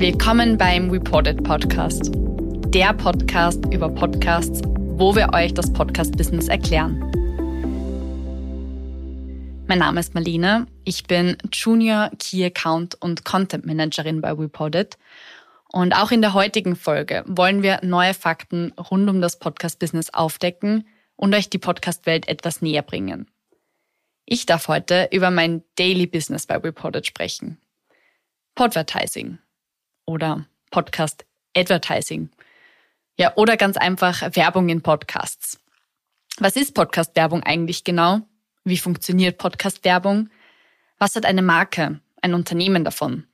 Willkommen beim Reported Podcast. Der Podcast über Podcasts, wo wir euch das Podcast-Business erklären. Mein Name ist Marlene. Ich bin Junior Key Account und Content Managerin bei Reported. Und auch in der heutigen Folge wollen wir neue Fakten rund um das Podcast-Business aufdecken und euch die Podcast-Welt etwas näher bringen. Ich darf heute über mein Daily Business bei Reported sprechen. Podvertising oder Podcast Advertising. Ja, oder ganz einfach Werbung in Podcasts. Was ist Podcast-Werbung eigentlich genau? Wie funktioniert Podcast-Werbung? Was hat eine Marke, ein Unternehmen davon?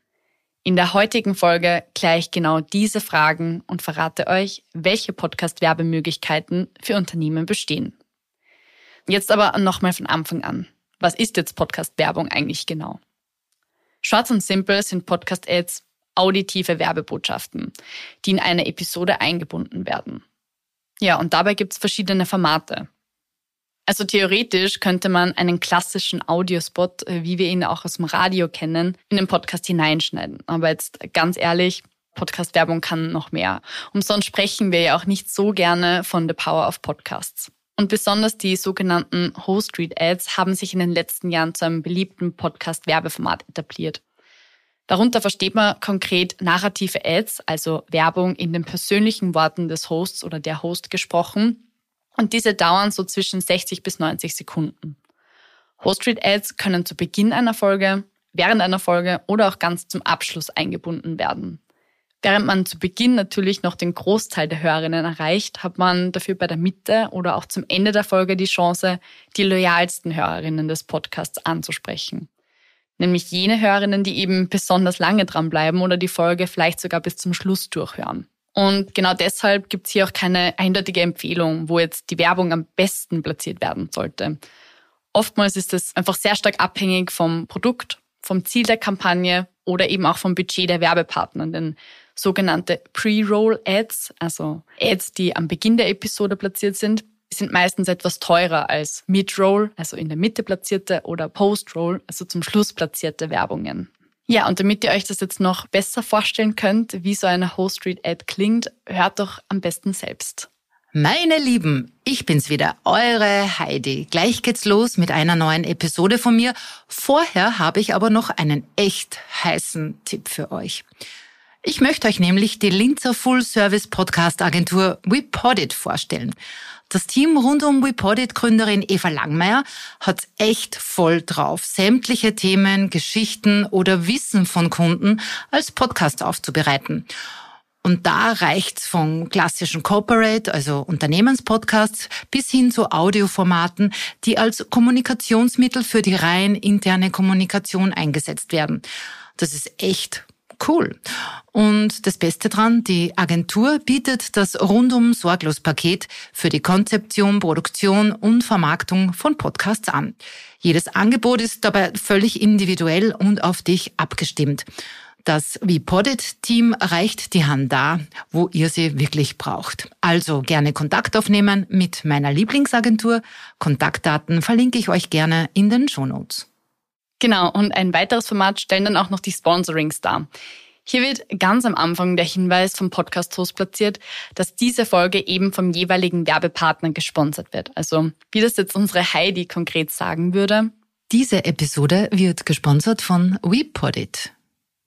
In der heutigen Folge kläre ich genau diese Fragen und verrate euch, welche Podcast-Werbemöglichkeiten für Unternehmen bestehen. Jetzt aber nochmal von Anfang an. Was ist jetzt Podcast-Werbung eigentlich genau? Short und simpel sind Podcast-Ads auditive Werbebotschaften, die in eine Episode eingebunden werden. Ja, und dabei gibt es verschiedene Formate. Also theoretisch könnte man einen klassischen Audiospot, äh, wie wir ihn auch aus dem Radio kennen, in den Podcast hineinschneiden. Aber jetzt ganz ehrlich, Podcast-Werbung kann noch mehr. Umsonst sprechen wir ja auch nicht so gerne von The Power of Podcasts. Und besonders die sogenannten Host Read Ads haben sich in den letzten Jahren zu einem beliebten Podcast-Werbeformat etabliert. Darunter versteht man konkret narrative Ads, also Werbung in den persönlichen Worten des Hosts oder der Host gesprochen. Und diese dauern so zwischen 60 bis 90 Sekunden. Host-Read-Ads können zu Beginn einer Folge, während einer Folge oder auch ganz zum Abschluss eingebunden werden. Während man zu Beginn natürlich noch den Großteil der Hörerinnen erreicht, hat man dafür bei der Mitte oder auch zum Ende der Folge die Chance, die loyalsten Hörerinnen des Podcasts anzusprechen nämlich jene Hörerinnen, die eben besonders lange dranbleiben oder die Folge vielleicht sogar bis zum Schluss durchhören. Und genau deshalb gibt es hier auch keine eindeutige Empfehlung, wo jetzt die Werbung am besten platziert werden sollte. Oftmals ist es einfach sehr stark abhängig vom Produkt, vom Ziel der Kampagne oder eben auch vom Budget der Werbepartner. Denn sogenannte Pre-Roll-Ads, also Ads, die am Beginn der Episode platziert sind, sind meistens etwas teurer als Mid-Roll, also in der Mitte platzierte, oder Post-Roll, also zum Schluss platzierte Werbungen. Ja, und damit ihr euch das jetzt noch besser vorstellen könnt, wie so eine Host-Read-Ad klingt, hört doch am besten selbst. Meine Lieben, ich bin's wieder, eure Heidi. Gleich geht's los mit einer neuen Episode von mir. Vorher habe ich aber noch einen echt heißen Tipp für euch. Ich möchte euch nämlich die Linzer Full Service Podcast Agentur WePodit vorstellen. Das Team rund um WePodit-Gründerin Eva Langmeier hat echt voll drauf, sämtliche Themen, Geschichten oder Wissen von Kunden als Podcast aufzubereiten. Und da reicht's von klassischen Corporate, also Unternehmenspodcasts, bis hin zu Audioformaten, die als Kommunikationsmittel für die rein interne Kommunikation eingesetzt werden. Das ist echt Cool. Und das Beste dran, die Agentur bietet das rundum sorglos Paket für die Konzeption, Produktion und Vermarktung von Podcasts an. Jedes Angebot ist dabei völlig individuell und auf dich abgestimmt. Das VPodit-Team reicht die Hand da, wo ihr sie wirklich braucht. Also gerne Kontakt aufnehmen mit meiner Lieblingsagentur. Kontaktdaten verlinke ich euch gerne in den Shownotes. Genau, und ein weiteres Format stellen dann auch noch die Sponsorings dar. Hier wird ganz am Anfang der Hinweis vom Podcast-Host platziert, dass diese Folge eben vom jeweiligen Werbepartner gesponsert wird. Also wie das jetzt unsere Heidi konkret sagen würde. Diese Episode wird gesponsert von WePodit.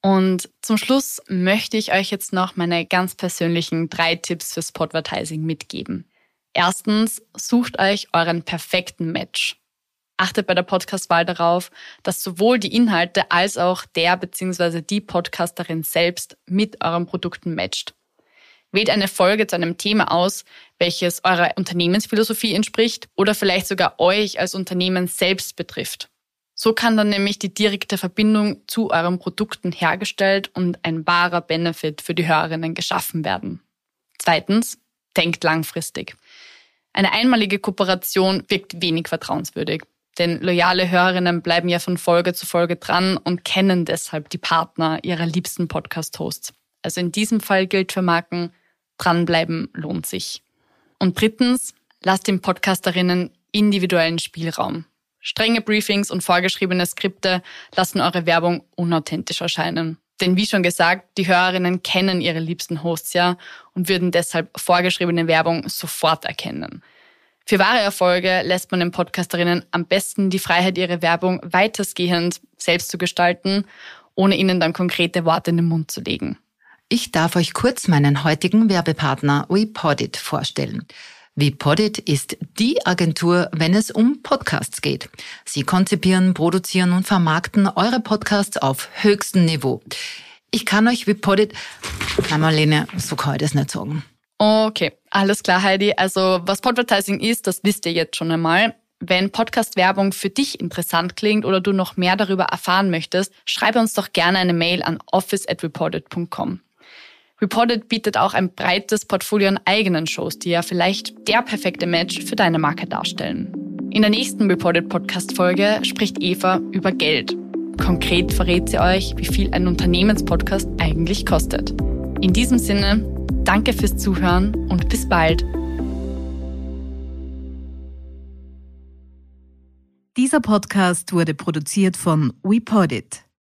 Und zum Schluss möchte ich euch jetzt noch meine ganz persönlichen drei Tipps fürs Podvertising mitgeben. Erstens, sucht euch euren perfekten Match achtet bei der Podcastwahl darauf, dass sowohl die Inhalte als auch der bzw. die Podcasterin selbst mit euren Produkten matcht. Wählt eine Folge zu einem Thema aus, welches eurer Unternehmensphilosophie entspricht oder vielleicht sogar euch als Unternehmen selbst betrifft. So kann dann nämlich die direkte Verbindung zu euren Produkten hergestellt und ein wahrer Benefit für die Hörerinnen geschaffen werden. Zweitens, denkt langfristig. Eine einmalige Kooperation wirkt wenig vertrauenswürdig. Denn loyale Hörerinnen bleiben ja von Folge zu Folge dran und kennen deshalb die Partner ihrer liebsten Podcast-Hosts. Also in diesem Fall gilt für Marken, dranbleiben lohnt sich. Und drittens, lasst den Podcasterinnen individuellen Spielraum. Strenge Briefings und vorgeschriebene Skripte lassen eure Werbung unauthentisch erscheinen. Denn wie schon gesagt, die Hörerinnen kennen ihre liebsten Hosts ja und würden deshalb vorgeschriebene Werbung sofort erkennen. Für wahre Erfolge lässt man den Podcasterinnen am besten die Freiheit, ihre Werbung weitestgehend selbst zu gestalten, ohne ihnen dann konkrete Worte in den Mund zu legen. Ich darf euch kurz meinen heutigen Werbepartner WePodit vorstellen. WePodit ist die Agentur, wenn es um Podcasts geht. Sie konzipieren, produzieren und vermarkten eure Podcasts auf höchstem Niveau. Ich kann euch WePodit, na Marlene, so kann ich das nicht sagen. Okay, alles klar, Heidi. Also was Podvertising ist, das wisst ihr jetzt schon einmal. Wenn Podcast-Werbung für dich interessant klingt oder du noch mehr darüber erfahren möchtest, schreibe uns doch gerne eine Mail an office@reported.com. Reported bietet auch ein breites Portfolio an eigenen Shows, die ja vielleicht der perfekte Match für deine Marke darstellen. In der nächsten Reported Podcast Folge spricht Eva über Geld. Konkret verrät sie euch, wie viel ein Unternehmenspodcast eigentlich kostet. In diesem Sinne, danke fürs Zuhören und bis bald. Dieser Podcast wurde produziert von WePodit.